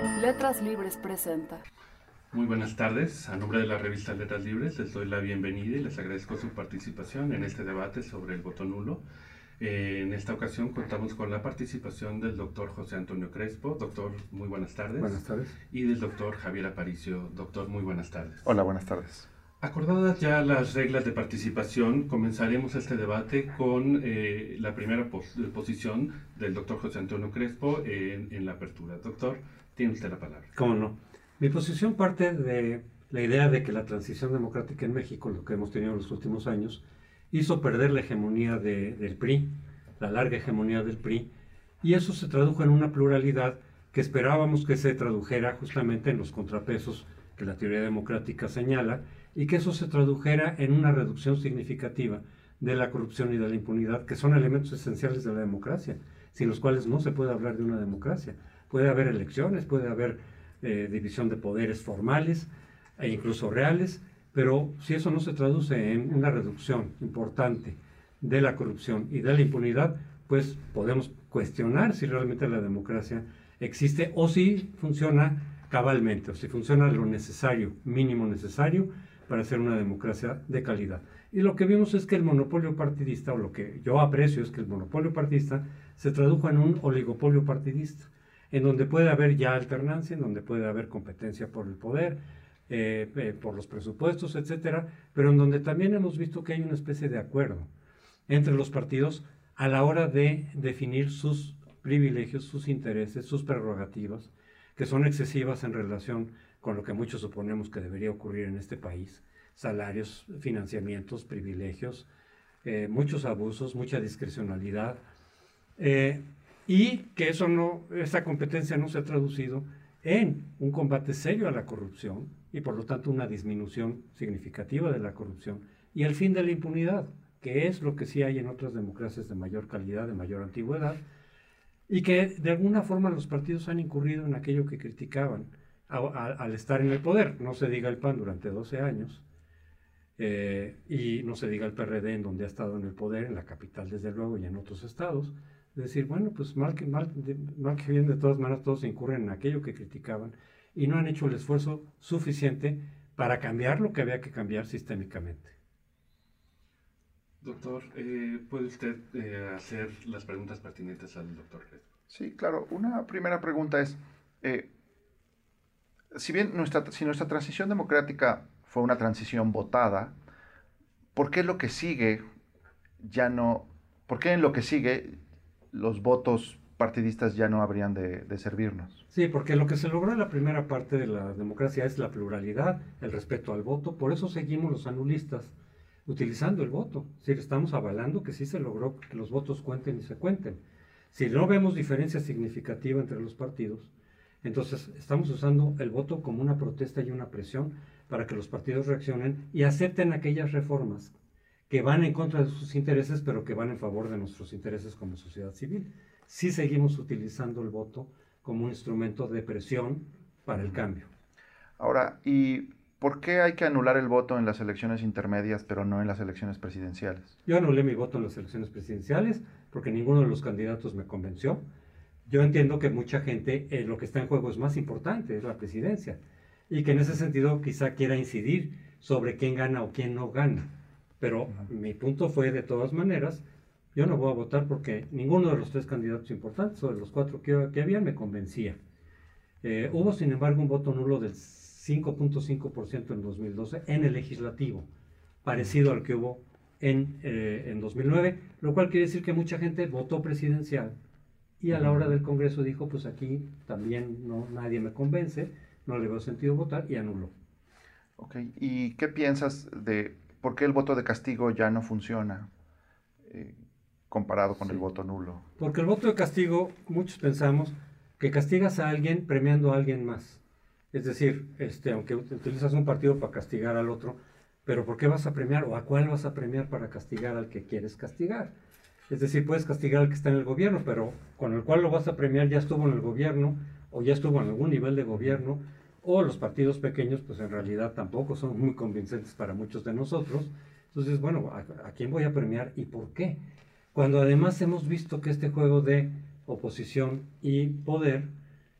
Letras Libres presenta. Muy buenas tardes. A nombre de la revista Letras Libres les doy la bienvenida y les agradezco su participación en este debate sobre el voto nulo. Eh, en esta ocasión contamos con la participación del doctor José Antonio Crespo. Doctor, muy buenas tardes. Buenas tardes. Y del doctor Javier Aparicio. Doctor, muy buenas tardes. Hola, buenas tardes. Acordadas ya las reglas de participación, comenzaremos este debate con eh, la primera posición del doctor José Antonio Crespo en, en la apertura. Doctor, tiene usted la palabra. ¿Cómo no? Mi posición parte de la idea de que la transición democrática en México, lo que hemos tenido en los últimos años, hizo perder la hegemonía del PRI, la larga hegemonía del PRI, y eso se tradujo en una pluralidad que esperábamos que se tradujera justamente en los contrapesos que la teoría democrática señala, y que eso se tradujera en una reducción significativa de la corrupción y de la impunidad, que son elementos esenciales de la democracia, sin los cuales no se puede hablar de una democracia. Puede haber elecciones, puede haber eh, división de poderes formales e incluso reales, pero si eso no se traduce en una reducción importante de la corrupción y de la impunidad, pues podemos cuestionar si realmente la democracia existe o si funciona cabalmente, o si funciona lo necesario, mínimo necesario, para ser una democracia de calidad. Y lo que vimos es que el monopolio partidista, o lo que yo aprecio es que el monopolio partidista se tradujo en un oligopolio partidista en donde puede haber ya alternancia, en donde puede haber competencia por el poder, eh, eh, por los presupuestos, etcétera, pero en donde también hemos visto que hay una especie de acuerdo entre los partidos a la hora de definir sus privilegios, sus intereses, sus prerrogativas, que son excesivas en relación con lo que muchos suponemos que debería ocurrir en este país, salarios, financiamientos, privilegios, eh, muchos abusos, mucha discrecionalidad y que eso no, esa competencia no se ha traducido en un combate serio a la corrupción y por lo tanto una disminución significativa de la corrupción y el fin de la impunidad, que es lo que sí hay en otras democracias de mayor calidad, de mayor antigüedad, y que de alguna forma los partidos han incurrido en aquello que criticaban al estar en el poder. No se diga el PAN durante 12 años, eh, y no se diga el PRD en donde ha estado en el poder, en la capital desde luego y en otros estados, decir, bueno, pues mal que, mal, mal que bien, de todas maneras todos incurren en aquello que criticaban y no han hecho el esfuerzo suficiente para cambiar lo que había que cambiar sistémicamente. Doctor, eh, ¿puede usted eh, hacer las preguntas pertinentes al doctor Sí, claro. Una primera pregunta es, eh, si bien nuestra, si nuestra transición democrática fue una transición votada, ¿por qué lo que sigue ya no, por qué en lo que sigue los votos partidistas ya no habrían de, servirnos. Sí, porque lo que se logró en la primera parte de la democracia es la pluralidad, el respeto al voto, por eso seguimos los anulistas utilizando el voto, es estamos avalando que sí se logró que los votos cuenten y se cuenten. Si no vemos diferencia significativa entre los partidos, entonces estamos usando el voto como una protesta y una presión para que los partidos reaccionen y acepten aquellas reformas que van en contra de sus intereses, pero que van en favor de nuestros intereses como sociedad civil. Sí seguimos utilizando el voto como un instrumento de presión para el cambio. Ahora, ¿y por qué hay que anular el voto en las elecciones intermedias, pero no en las elecciones presidenciales? Yo anulé mi voto en las elecciones presidenciales porque ninguno de los candidatos me convenció. Yo entiendo que mucha gente, eh, lo que está en juego es más importante, es la presidencia, y que en ese sentido quizá quiera incidir sobre quién gana o quién no gana. Pero mi punto fue, de todas maneras, yo no voy a votar porque ninguno de los tres candidatos importantes, o de los cuatro que, que había, me convencía. Eh, hubo, sin embargo, un voto nulo del 5.5% en 2012 en el legislativo, parecido al que hubo en, eh, en 2009, lo cual quiere decir que mucha gente votó presidencial y a la hora del Congreso dijo, pues aquí también no, nadie me convence, no le veo sentido votar y anuló. Ok, ¿y qué piensas de ¿por qué el voto de castigo ya no funciona eh, comparado con el voto nulo? Porque el voto de castigo, muchos pensamos que castigas a alguien premiando a alguien más. Es decir, este, aunque utilizas un partido para castigar al otro, pero ¿por qué vas a premiar o a cuál vas a premiar para castigar al que quieres castigar? Es decir, puedes castigar al que está en el gobierno, pero con el cual lo vas a premiar ya estuvo en el gobierno o ya estuvo en algún nivel de gobierno o los partidos pequeños, pues en realidad tampoco son muy convincentes para muchos de nosotros. Entonces, bueno, ¿a, quién voy a premiar y por qué? Cuando además hemos visto que este juego de oposición y poder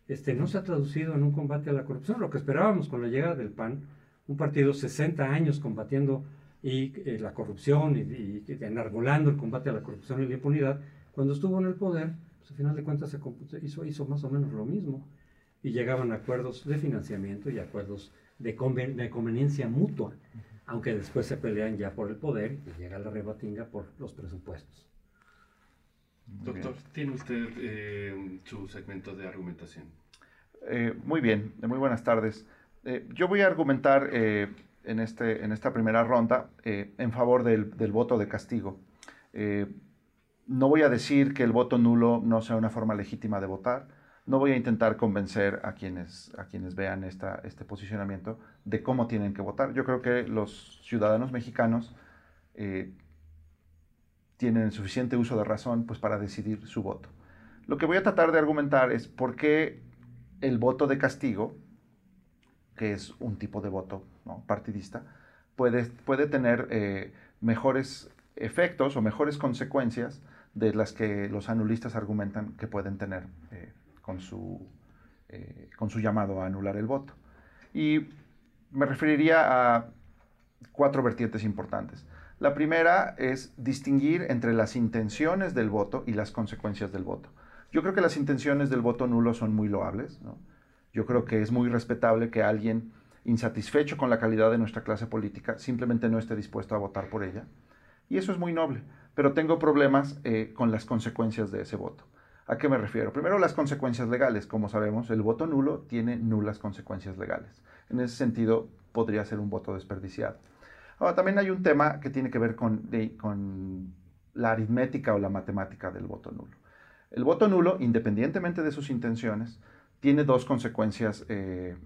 este, no se ha traducido en un combate a la corrupción. Lo que esperábamos con la llegada del PAN, un partido 60 años combatiendo y, eh, la corrupción y, enarbolando el combate a la corrupción y la impunidad, cuando estuvo en el poder, pues, al final de cuentas hizo más o menos lo mismo y llegaban a acuerdos de financiamiento y acuerdos de, de conveniencia mutua, aunque después se pelean ya por el poder y llega la rebatinga por los presupuestos. Doctor, tiene usted eh, su segmento de argumentación. Eh, muy bien, muy buenas tardes. Eh, yo voy a argumentar en, este, en esta primera ronda en favor del, del, voto de castigo. no voy a decir que el voto nulo no sea una forma legítima de votar. No voy a intentar convencer a quienes, a quienes vean esta, este posicionamiento de cómo tienen que votar. Yo creo que los ciudadanos mexicanos tienen suficiente uso de razón pues, para decidir su voto. Lo que voy a tratar de argumentar es por qué el voto de castigo, que es un tipo de voto partidista, puede, puede tener eh, mejores efectos o mejores consecuencias de las que los anulistas argumentan que pueden tener eh, con, su, eh, con su llamado a anular el voto. Y me referiría a cuatro vertientes importantes. La primera es distinguir entre las intenciones del voto y las consecuencias del voto. Yo creo que las intenciones del voto nulo son muy loables. Yo creo que es muy respetable que alguien insatisfecho con la calidad de nuestra clase política simplemente no esté dispuesto a votar por ella. Y eso es muy noble. Pero tengo problemas eh, con las consecuencias de ese voto. ¿A qué me refiero? Primero, las consecuencias legales. Como sabemos, el voto nulo tiene nulas consecuencias legales. En ese sentido, podría ser un voto desperdiciado. Ahora, también hay un tema que tiene que ver con, con la aritmética o la matemática del voto nulo. El voto nulo, independientemente de sus intenciones, tiene dos consecuencias eh,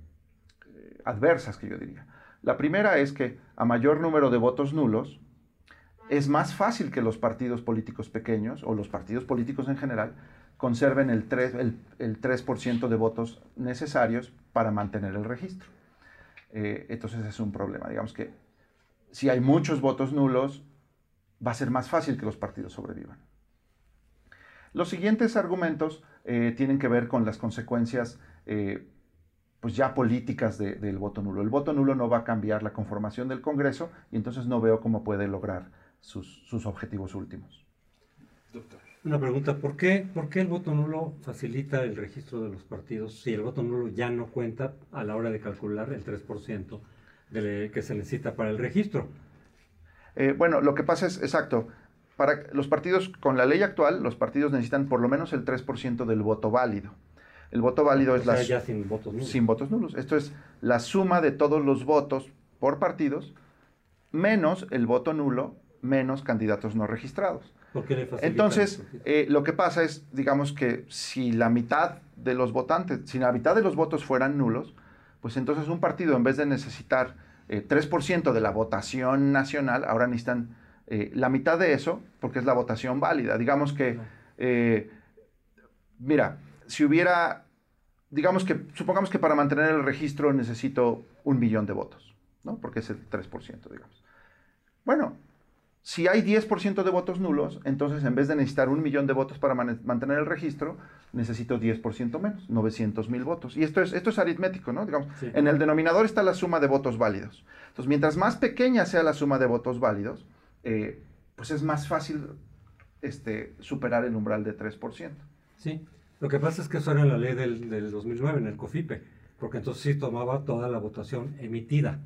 adversas que yo diría. La primera es que a mayor número de votos nulos, es más fácil que los partidos políticos pequeños o los partidos políticos en general conserven el 3%, el, el 3 de votos necesarios para mantener el registro. Eh, entonces es un problema. Digamos que si hay muchos votos nulos, va a ser más fácil que los partidos sobrevivan. Los siguientes argumentos eh, tienen que ver con las consecuencias eh, pues ya políticas del voto nulo. El voto nulo no va a cambiar la conformación del Congreso y entonces no veo cómo puede lograr sus, objetivos últimos. Doctor. Una pregunta, ¿por qué, ¿por qué el voto nulo facilita el registro de los partidos si el voto nulo ya no cuenta a la hora de calcular el 3%? que se necesita para el registro. Eh, bueno, lo que pasa es, exacto, para los partidos, con la ley actual, los partidos necesitan por lo menos el 3% del voto válido. El voto válido es la... ya sin votos nulos. Sin votos nulos. Esto es la suma de todos los votos por partidos, menos el voto nulo, menos candidatos no registrados. ¿Por qué le Entonces, eh, lo que pasa es, digamos que si la mitad de los votantes, si la mitad de los votos fueran nulos, pues entonces un partido en vez de necesitar 3% eh, de la votación nacional, ahora necesitan eh, la mitad de eso, porque es la votación válida. Digamos que, eh, mira, si hubiera, digamos que, supongamos que para mantener el registro necesito un millón de votos, ¿no? Porque es el 3%, digamos. Bueno, si hay 10% de votos nulos, entonces en vez de necesitar un millón de votos para mantener el registro, necesito 10% menos, 900 mil votos. Y esto es, esto es aritmético, ¿no? Digamos, en el denominador está la suma de votos válidos. Entonces, mientras más pequeña sea la suma de votos válidos, eh, pues es más fácil este, superar el umbral de 3%. Sí, lo que pasa es que eso era la ley del, del 2009, en el COFIPE, porque entonces sí tomaba toda la votación emitida.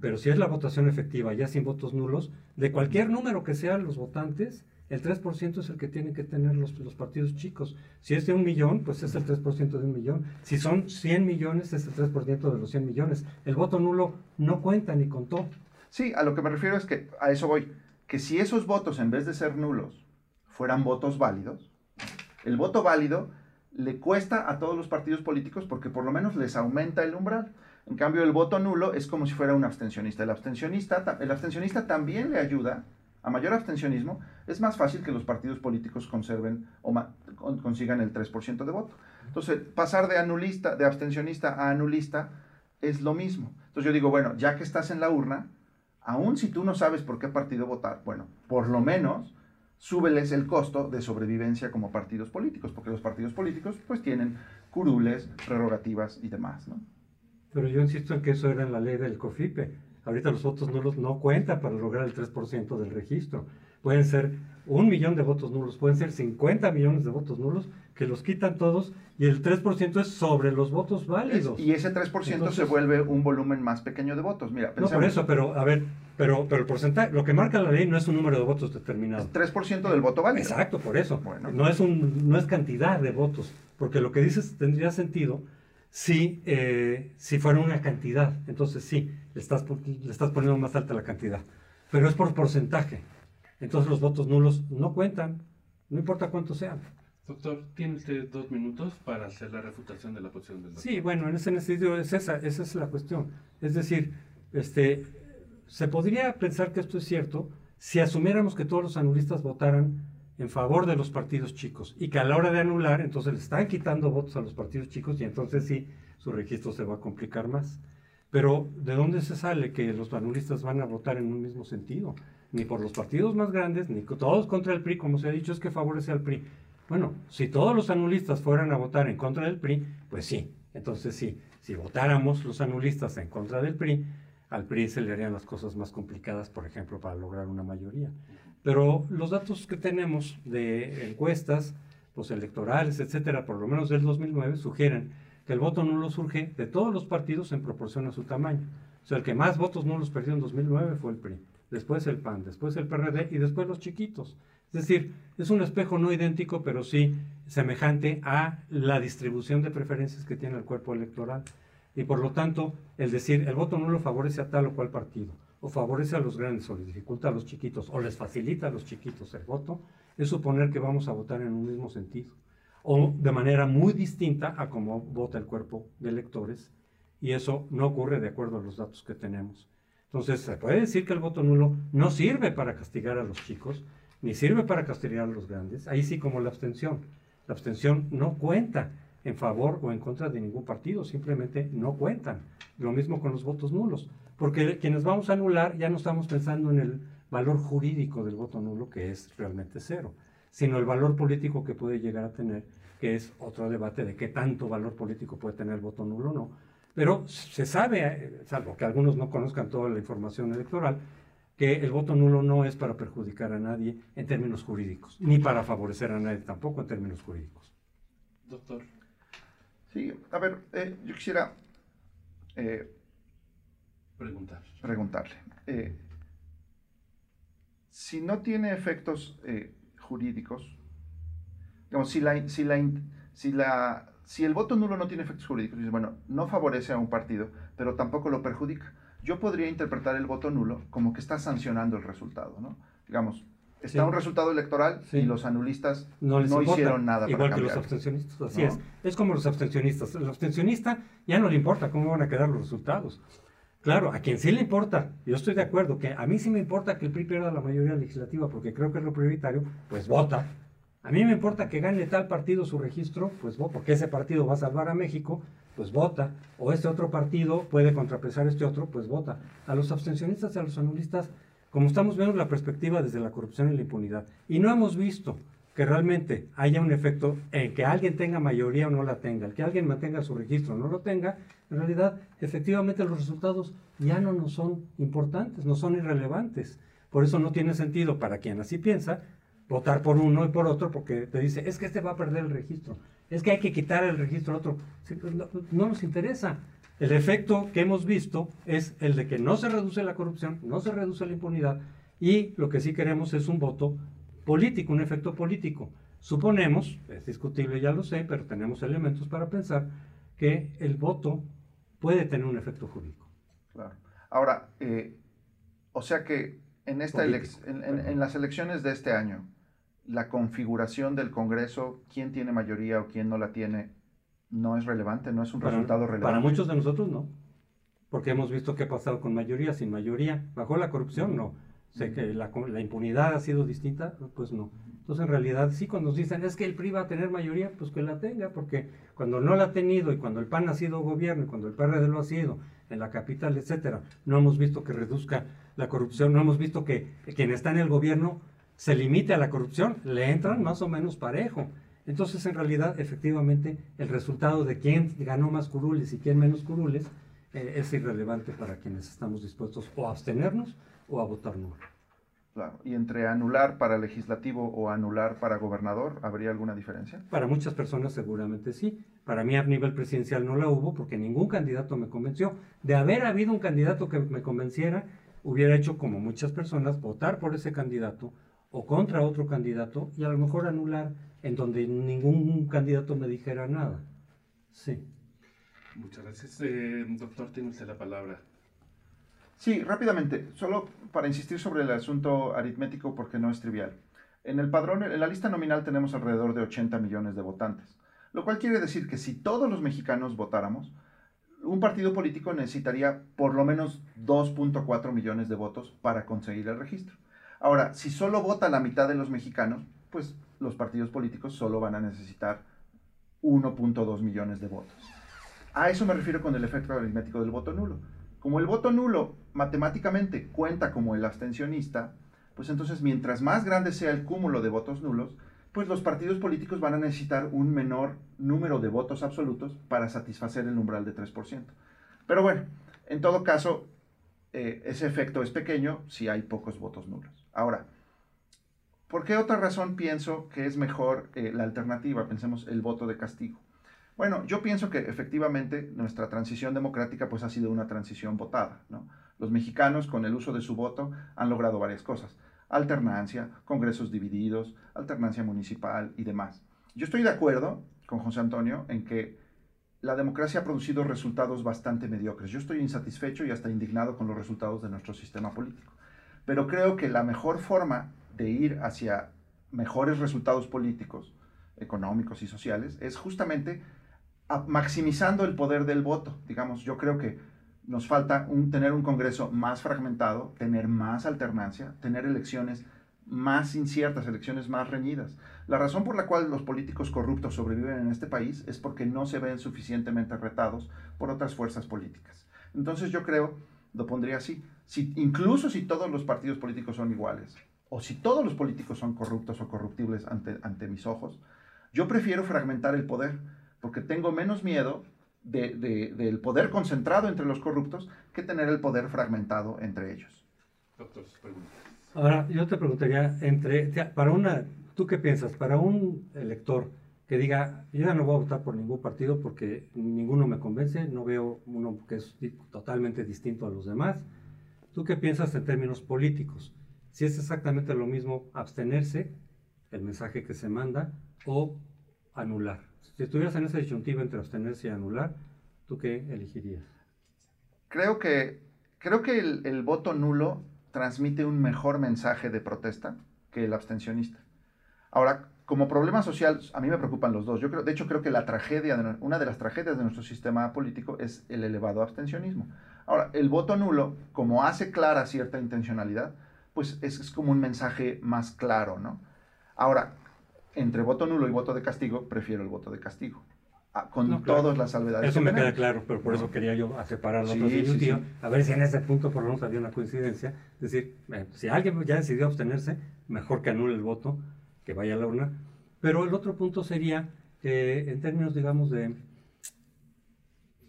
Pero si es la votación efectiva, ya sin votos nulos, de cualquier número que sean los votantes, el 3% es el que tienen que tener los, los, partidos chicos. Si es de un millón, pues es el 3% de un millón. Si son 100 millones, es el 3% de los 100 millones. El voto nulo no cuenta ni contó. Sí, a lo que me refiero es que a eso voy. Que si esos votos, en vez de ser nulos, fueran votos válidos, el voto válido le cuesta a todos los partidos políticos porque por lo menos les aumenta el umbral. En cambio, el voto nulo es como si fuera un abstencionista. El abstencionista, el abstencionista también le ayuda a mayor abstencionismo. Es más fácil que los partidos políticos conserven o consigan el 3% de voto. Entonces, pasar de anulista, de abstencionista a anulista es lo mismo. Entonces yo digo, bueno, ya que estás en la urna, aun si tú no sabes por qué partido votar, bueno, por lo menos súbeles el costo de sobrevivencia como partidos políticos, porque los partidos políticos pues tienen curules, prerrogativas y demás, ¿no? Pero yo insisto en que eso era en la ley del COFIPE. Ahorita los votos nulos no cuentan para lograr el 3% del registro. Pueden ser un millón de votos nulos, pueden ser 50 millones de votos nulos que los quitan todos y el 3% es sobre los votos válidos. y ese 3% se vuelve un volumen más pequeño de votos. Mira, No, por eso, pero a ver, pero, pero el porcentaje, lo que marca la ley no es un número de votos determinado. 3% del voto válido. Exacto, por eso. No, es un, no es cantidad de votos, porque lo que dices tendría sentido si, eh, si fuera una cantidad. Entonces sí, le estás, le estás poniendo más alta la cantidad. Pero es por porcentaje. Entonces los votos nulos no cuentan, no importa cuántos sean. Doctor, tiene usted dos minutos para hacer la refutación de la posición del doctor. Sí, bueno, en ese sentido es esa, esa es la cuestión. Es decir, este, se podría pensar que esto es cierto si asumiéramos que todos los anulistas votaran en favor de los partidos chicos y que a la hora de anular, entonces le están quitando votos a los partidos chicos y entonces sí, su registro se va a complicar más. Pero ¿de dónde se sale que los anulistas van a votar en un mismo sentido? Ni por los partidos más grandes, ni todos contra el PRI, como se ha dicho, es que favorece al PRI. Bueno, si todos los anulistas fueran a votar en contra del PRI, pues sí. Entonces sí, si votáramos los anulistas en contra del PRI, al PRI se le harían las cosas más complicadas, por ejemplo, para lograr una mayoría. Pero los datos que tenemos de encuestas, los electorales, etcétera, por lo menos del 2009, sugieren que el voto nulo surge de todos los partidos en proporción a su tamaño. O sea, el que más votos nulos perdió en 2009 fue el PRI, después el PAN, después el PRD y después los chiquitos. Es decir, es un espejo no idéntico, pero sí semejante a la distribución de preferencias que tiene el cuerpo electoral. Y por lo tanto, el decir el voto nulo favorece a tal o cual partido, o favorece a los grandes, o les dificulta a los chiquitos, o les facilita a los chiquitos el voto, es suponer que vamos a votar en un mismo sentido, o de manera muy distinta a cómo vota el cuerpo de electores, y eso no ocurre de acuerdo a los datos que tenemos. Entonces, se puede decir que el voto nulo no sirve para castigar a los chicos, ni sirve para castigar a los grandes, ahí sí como la abstención. La abstención no cuenta en favor o en contra de ningún partido, simplemente no cuentan. Lo mismo con los votos nulos, porque quienes vamos a anular ya no estamos pensando en el valor jurídico del voto nulo, que es realmente cero, sino el valor político que puede llegar a tener, que es otro debate de qué tanto valor político puede tener el voto nulo o no. Pero se sabe, eh, salvo que algunos no conozcan toda la información electoral, que el voto nulo no es para perjudicar a nadie en términos jurídicos, ni para favorecer a nadie tampoco en términos jurídicos. Doctor. Sí, a ver, eh, yo quisiera eh, Preguntar. preguntarle. Eh, si no tiene efectos jurídicos, digamos, si, la, si, la, si, la, si el voto nulo no tiene efectos jurídicos, bueno, no favorece a un partido, pero tampoco lo perjudica yo podría interpretar el voto nulo como que está sancionando el resultado, ¿no? Digamos, está un resultado electoral y los anulistas no, hicieron nada Igual que los abstencionistas, así es. Es como los abstencionistas. El abstencionista ya no le importa cómo van a quedar los resultados. Claro, a quien sí le importa, yo estoy de acuerdo, que a mí sí me importa que el PRI pierda la mayoría legislativa porque creo que es lo prioritario, pues vota. A mí me importa que gane tal partido su registro, pues porque ese partido va a salvar a México, pues vota. O este otro partido puede contrapesar este otro, pues vota. A los abstencionistas y a los anulistas, como estamos viendo la perspectiva desde la corrupción y la impunidad, y no hemos visto que realmente haya un efecto en que alguien tenga mayoría o no la tenga, el que alguien mantenga su registro o no lo tenga, en realidad, efectivamente los resultados ya no nos son importantes, no son irrelevantes. Por eso no tiene sentido para quien así piensa votar por uno y por otro porque te dice, es que este va a perder el registro, es que hay que quitar el registro al otro. Pues, no, nos interesa. El efecto que hemos visto es el de que no se reduce la corrupción, no se reduce la impunidad y lo que sí queremos es un voto político, un efecto político. Suponemos, es discutible, ya lo sé, pero tenemos elementos para pensar que el voto puede tener un efecto jurídico. Claro. Ahora, eh, o sea que en, esta en las elecciones de este año, la configuración del Congreso, quién tiene mayoría o quién no la tiene, no es relevante, no es un resultado relevante. Para muchos de nosotros no, porque hemos visto qué ha pasado con mayoría, sin mayoría. Bajo la corrupción, no. Sé que la, impunidad ha sido distinta, pues no. Entonces, en realidad, sí, cuando nos dicen es que el PRI va a tener mayoría, pues que la tenga, porque cuando no la ha tenido y cuando el PAN ha sido gobierno y cuando el PRD lo ha sido en la capital, etcétera, no hemos visto que reduzca la corrupción, no hemos visto que quien está en el gobierno se limite a la corrupción, le entran más o menos parejo. Entonces, en realidad, efectivamente, el resultado de quién ganó más curules y quién menos curules eh, es irrelevante para quienes estamos dispuestos o a abstenernos o a votar nulo. Claro. ¿Y entre anular para legislativo o anular para gobernador, habría alguna diferencia? Para muchas personas seguramente sí. Para mí a nivel presidencial no la hubo porque ningún candidato me convenció. De haber habido un candidato que me convenciera, hubiera hecho como muchas personas, votar por ese candidato o contra otro candidato y a lo mejor anular en donde ningún candidato me dijera nada. Sí. Muchas gracias. Eh, doctor, tiene usted la palabra. Sí, rápidamente, solo para insistir sobre el asunto aritmético porque no es trivial. En el padrón, en la lista nominal tenemos alrededor de 80 millones de votantes, lo cual quiere decir que si todos los mexicanos votáramos, un partido político necesitaría por lo menos 2.4 millones de votos para conseguir el registro. Ahora, si solo vota la mitad de los mexicanos, pues los partidos políticos solo van a necesitar 1.2 millones de votos. A eso me refiero con el efecto aritmético del voto nulo. Como el voto nulo matemáticamente cuenta como el abstencionista, pues entonces mientras más grande sea el cúmulo de votos nulos, pues los partidos políticos van a necesitar un menor número de votos absolutos para satisfacer el umbral de 3%. Pero bueno, en todo caso, eh, ese efecto es pequeño si hay pocos votos nulos. Ahora, ¿por qué otra razón pienso que es mejor eh, la alternativa? Pensemos el voto de castigo. Bueno, yo pienso que efectivamente nuestra transición democrática pues ha sido una transición votada. Los mexicanos con el uso de su voto han logrado varias cosas. Alternancia, congresos divididos, alternancia municipal y demás. Yo estoy de acuerdo con José Antonio en que la democracia ha producido resultados bastante mediocres. Yo estoy insatisfecho y hasta indignado con los resultados de nuestro sistema político. Pero creo que la mejor forma de ir hacia mejores resultados políticos, económicos y sociales es justamente maximizando el poder del voto. Digamos, yo creo que nos falta tener un Congreso más fragmentado, tener más alternancia, tener elecciones más inciertas, elecciones más reñidas. La razón por la cual los políticos corruptos sobreviven en este país es porque no se ven suficientemente retados por otras fuerzas políticas. Entonces yo creo, lo pondría así, incluso si todos los partidos políticos son iguales, o si todos los políticos son corruptos o corruptibles ante mis ojos, yo prefiero fragmentar el poder porque tengo menos miedo del poder concentrado entre los corruptos que tener el poder fragmentado entre ellos. Doctor, Ahora, yo te preguntaría, entre, para una, ¿tú qué piensas? Para un elector que diga, yo ya no voy a votar por ningún partido porque ninguno me convence, no veo uno que es totalmente distinto a los demás. ¿Tú qué piensas en términos políticos? Si es exactamente lo mismo abstenerse, el mensaje que se manda, o anular. Si estuvieras en esa disyuntiva entre abstenerse y anular, ¿tú qué elegirías? Creo que, creo que el, voto nulo transmite un mejor mensaje de protesta que el abstencionista. Ahora, como problema social, a mí me preocupan los dos. Yo creo, de hecho, creo que la tragedia, una de las tragedias de nuestro sistema político es el elevado abstencionismo. Ahora, el voto nulo, como hace clara cierta intencionalidad, pues es, es como un mensaje más claro, ¿no? Ahora, entre voto nulo y voto de castigo, prefiero el voto de castigo. Ah, con todas las salvedades. Eso me queda claro, pero por eso quería yo separar los dos A ver si en ese punto por lo menos había una coincidencia. Es decir, eh, si alguien ya decidió abstenerse, mejor que anule el voto, que vaya a la urna. Pero el otro punto sería que en términos, digamos, de,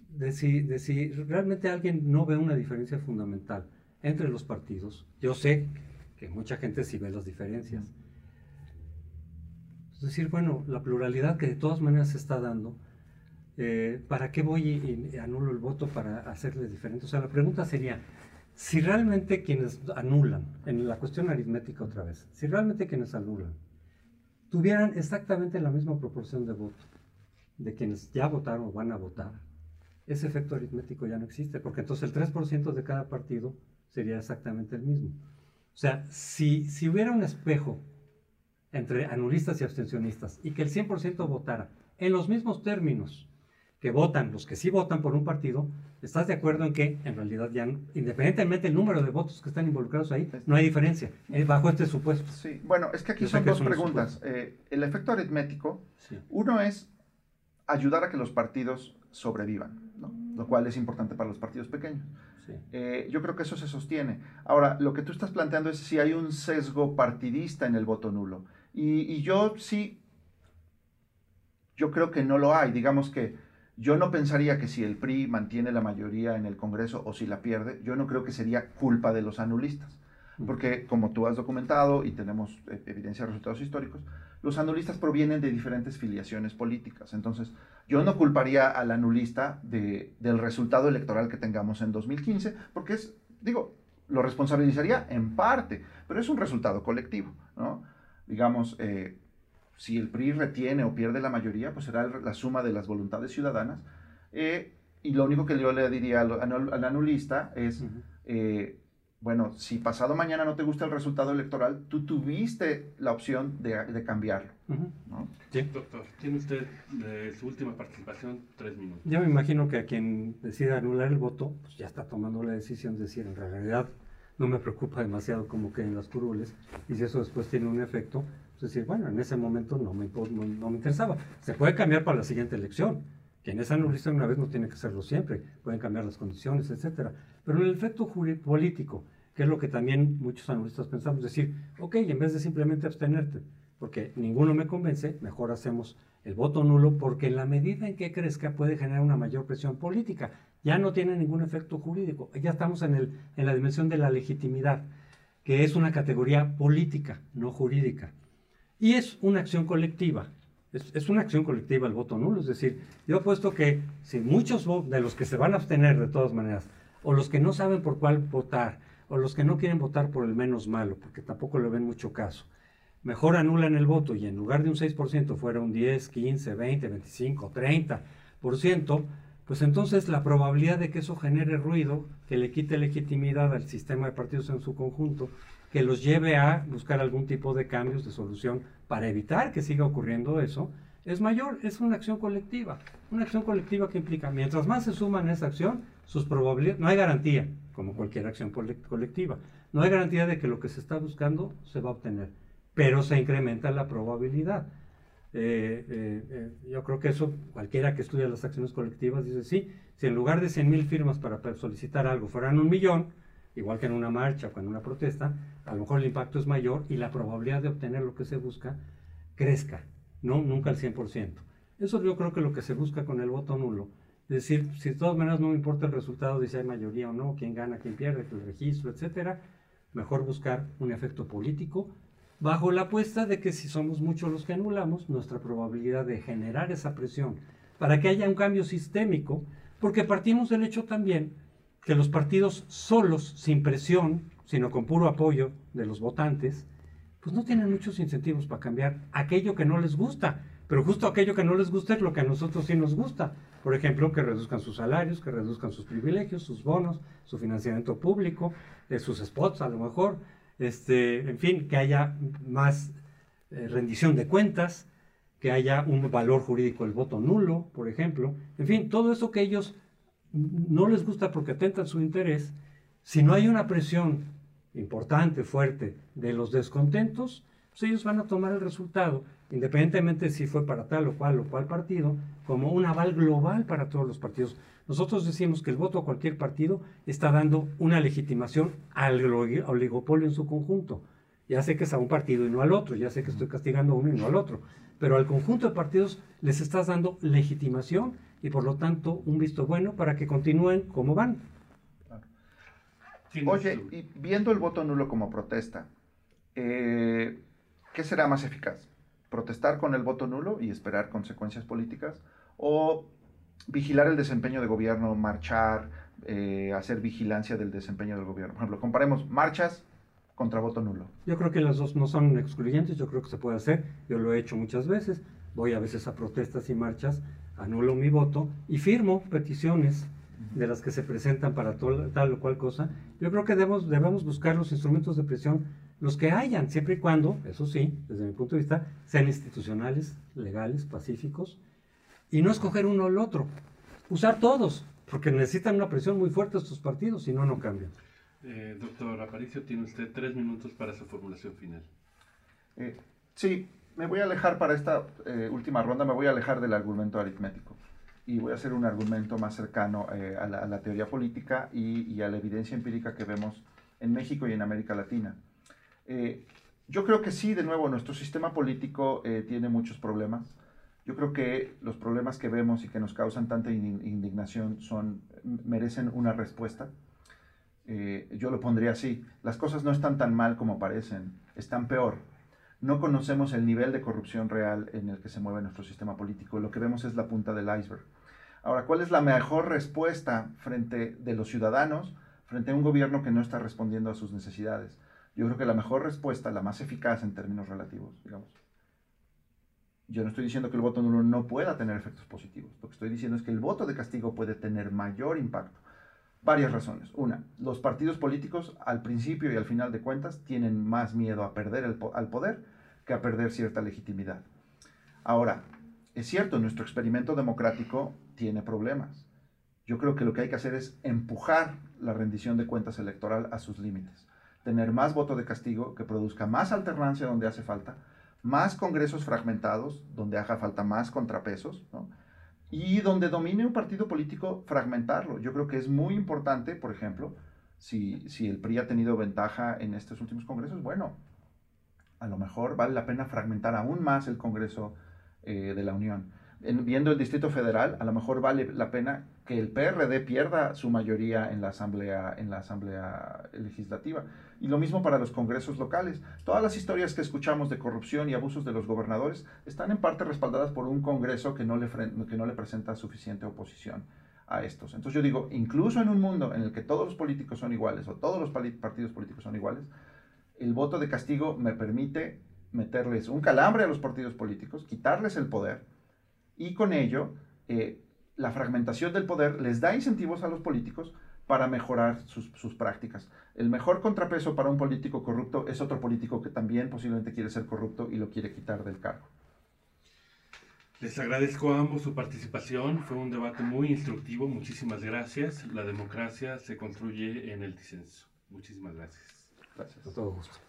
de, si, de si realmente alguien no ve una diferencia fundamental entre los partidos. Yo sé que mucha gente sí ve las diferencias. Es decir, bueno, la pluralidad que de todas maneras se está dando, eh, ¿para qué voy y, anulo el voto para hacerle diferente? O sea, la pregunta sería, si realmente quienes anulan, en la cuestión aritmética otra vez, si realmente quienes anulan tuvieran exactamente la misma proporción de voto de quienes ya votaron o van a votar, ese efecto aritmético ya no existe, porque entonces el 3% de cada partido sería exactamente el mismo. O sea, si, si hubiera un espejo entre anulistas y abstencionistas y que el 100% votara en los mismos términos que votan los que sí votan por un partido, ¿estás de acuerdo en que en realidad ya, independientemente del número de votos que están involucrados ahí, no hay diferencia eh, bajo este supuesto? Sí, bueno, es que aquí son dos preguntas. Eh, el efecto aritmético, uno es ayudar a que los partidos sobrevivan, lo cual es importante para los partidos pequeños. Eh, yo creo que eso se sostiene. Ahora, lo que tú estás planteando es si hay un sesgo partidista en el voto nulo. Y, yo sí yo creo que no lo hay. Digamos que yo no pensaría que si el PRI mantiene la mayoría en el Congreso o si la pierde, yo no creo que sería culpa de los anulistas. Porque como tú has documentado y tenemos eh, evidencia de resultados históricos, los anulistas provienen de diferentes filiaciones políticas. Entonces, yo no culparía al anulista de, del resultado electoral que tengamos en 2015, porque es, digo, lo responsabilizaría en parte, pero es un resultado colectivo, ¿no? Digamos, eh, si el PRI retiene o pierde la mayoría, pues será la suma de las voluntades ciudadanas. Eh, y lo único que yo le diría al, al anulista es, eh, bueno, si pasado mañana no te gusta el resultado electoral, tú tuviste la opción de, de cambiarlo. Sí. Doctor, tiene usted su última participación, tres minutos. Yo me imagino que a quien decida anular el voto, pues ya está tomando la decisión de decir, en realidad no me preocupa demasiado cómo queden las curules, y si eso después tiene un efecto, es decir, bueno, en ese momento no me, no, me interesaba. Se puede cambiar para la siguiente elección. Quien es anulista una vez no tiene que serlo siempre. Pueden cambiar las condiciones, etcétera. Pero en el efecto político, que es lo que también muchos anulistas pensamos, decir, ok, en vez de simplemente abstenerte, porque ninguno me convence, mejor hacemos el voto nulo, porque en la medida en que crezca puede generar una mayor presión política. Ya no tiene ningún efecto jurídico. Ya estamos en, el, en la dimensión de la legitimidad, que es una categoría política, no jurídica. Y es una acción colectiva. Es, una acción colectiva el voto nulo. Es decir, yo apuesto que si muchos de los que se van a abstener de todas maneras, o los que no saben por cuál votar, o los que no quieren votar por el menos malo, porque tampoco le ven mucho caso, mejor anulan el voto y en lugar de un 6% fuera un 10, 15, 20, 25, 30%, pues entonces la probabilidad de que eso genere ruido, que le quite legitimidad al sistema de partidos en su conjunto, que los lleve a buscar algún tipo de cambios, de solución para evitar que siga ocurriendo eso, es mayor, es una acción colectiva. Una acción colectiva que implica, mientras más se suman a esa acción, sus probabilidades, no hay garantía, como cualquier acción colectiva, no hay garantía de que lo que se está buscando se va a obtener, pero se incrementa la probabilidad. Eh, eh, eh, yo creo que eso, cualquiera que estudia las acciones colectivas dice, sí, si en lugar de 100.000 firmas para solicitar algo fueran un millón, igual que en una marcha o en una protesta, a lo mejor el impacto es mayor y la probabilidad de obtener lo que se busca crezca, no nunca al 100%. Eso yo creo que lo que se busca con el voto nulo. Es decir, si de todas maneras no me importa el resultado de si hay mayoría o no, quién gana, quién pierde, el registro, etcétera, mejor buscar un efecto político bajo la apuesta de que si somos muchos los que anulamos, nuestra probabilidad de generar esa presión para que haya un cambio sistémico, porque partimos del hecho también que los partidos solos, sin presión, sino con puro apoyo de los votantes, pues no tienen muchos incentivos para cambiar aquello que no les gusta. Pero justo aquello que no les gusta es lo que a nosotros sí nos gusta. Por ejemplo, que reduzcan sus salarios, que reduzcan sus privilegios, sus bonos, su financiamiento público, eh, sus spots a lo mejor, este, en fin, que haya más eh, rendición de cuentas, que haya un valor jurídico el voto nulo, por ejemplo. En fin, todo eso que ellos no les gusta porque atentan su interés, si no hay una presión importante, fuerte de los descontentos, pues ellos van a tomar el resultado, independientemente si fue para tal o cual o cual partido, como un aval global para todos los partidos. Nosotros decimos que el voto a cualquier partido está dando una legitimación al oligopolio en su conjunto. Ya sé que es a un partido y no al otro, ya sé que estoy castigando a uno y no al otro, pero al conjunto de partidos les estás dando legitimación y por lo tanto un visto bueno para que continúen como van. Oye, y viendo el voto nulo como protesta, eh, ¿qué será más eficaz? ¿Protestar con el voto nulo y esperar consecuencias políticas? ¿O vigilar el desempeño de gobierno, marchar, eh, hacer vigilancia del desempeño del gobierno? Por ejemplo, comparemos marchas contra voto nulo. Yo creo que las dos no son excluyentes, yo creo que se puede hacer, yo lo he hecho muchas veces, voy a veces a protestas y marchas anulo mi voto y firmo peticiones de las que se presentan para tal o cual cosa. Yo creo que debemos, debemos buscar los instrumentos de presión, los que hayan, siempre y cuando, eso sí, desde mi punto de vista, sean institucionales, legales, pacíficos, y no escoger uno o el otro. Usar todos, porque necesitan una presión muy fuerte estos partidos, si no, no cambian. Eh, doctor Aparicio, tiene usted tres minutos para su formulación final. Eh, sí, me voy a alejar para esta eh, última ronda, me voy a alejar del argumento aritmético y voy a hacer un argumento más cercano eh, a, la, teoría política y, a la evidencia empírica que vemos en México y en América Latina. Eh, yo creo que sí, de nuevo, nuestro sistema político tiene muchos problemas. Yo creo que los problemas que vemos y que nos causan tanta indignación son, merecen una respuesta. Eh, yo lo pondría así, las cosas no están tan mal como parecen, están peor. No conocemos el nivel de corrupción real en el que se mueve nuestro sistema político, lo que vemos es la punta del iceberg. Ahora, ¿cuál es la mejor respuesta frente de los ciudadanos, frente a un gobierno que no está respondiendo a sus necesidades? Yo creo que la mejor respuesta, la más eficaz en términos relativos, digamos, yo no estoy diciendo que el voto nulo no pueda tener efectos positivos. Lo que estoy diciendo es que el voto de castigo puede tener mayor impacto. Varias razones. Una, los partidos políticos al principio y al final de cuentas tienen más miedo a perder el, al poder que a perder cierta legitimidad. Ahora, es cierto, nuestro experimento democrático tiene problemas. Yo creo que lo que hay que hacer es empujar la rendición de cuentas electoral a sus límites. Tener más voto de castigo que produzca más alternancia donde hace falta, más congresos fragmentados, donde haga falta más contrapesos, y donde domine un partido político, fragmentarlo. Yo creo que es muy importante, por ejemplo, si, si el PRI ha tenido ventaja en estos últimos congresos, bueno, a lo mejor vale la pena fragmentar aún más el Congreso eh, de la Unión. viendo el Distrito Federal, a lo mejor vale la pena que el PRD pierda su mayoría en la Asamblea, en la asamblea Legislativa. Y lo mismo para los congresos locales. Todas las historias que escuchamos de corrupción y abusos de los gobernadores están en parte respaldadas por un Congreso que no le, que no le presenta suficiente oposición a estos. Entonces yo digo, incluso en un mundo en el que todos los políticos son iguales o todos los partidos políticos son iguales, el voto de castigo me permite meterles un calambre a los partidos políticos, quitarles el poder y con ello eh, la fragmentación del poder les da incentivos a los políticos para mejorar sus, prácticas. El mejor contrapeso para un político corrupto es otro político que también posiblemente quiere ser corrupto y lo quiere quitar del cargo. Les agradezco a ambos su participación. Fue un debate muy instructivo. Muchísimas gracias. La democracia se construye en el disenso. Muchísimas gracias. Gracias. A todo gusto.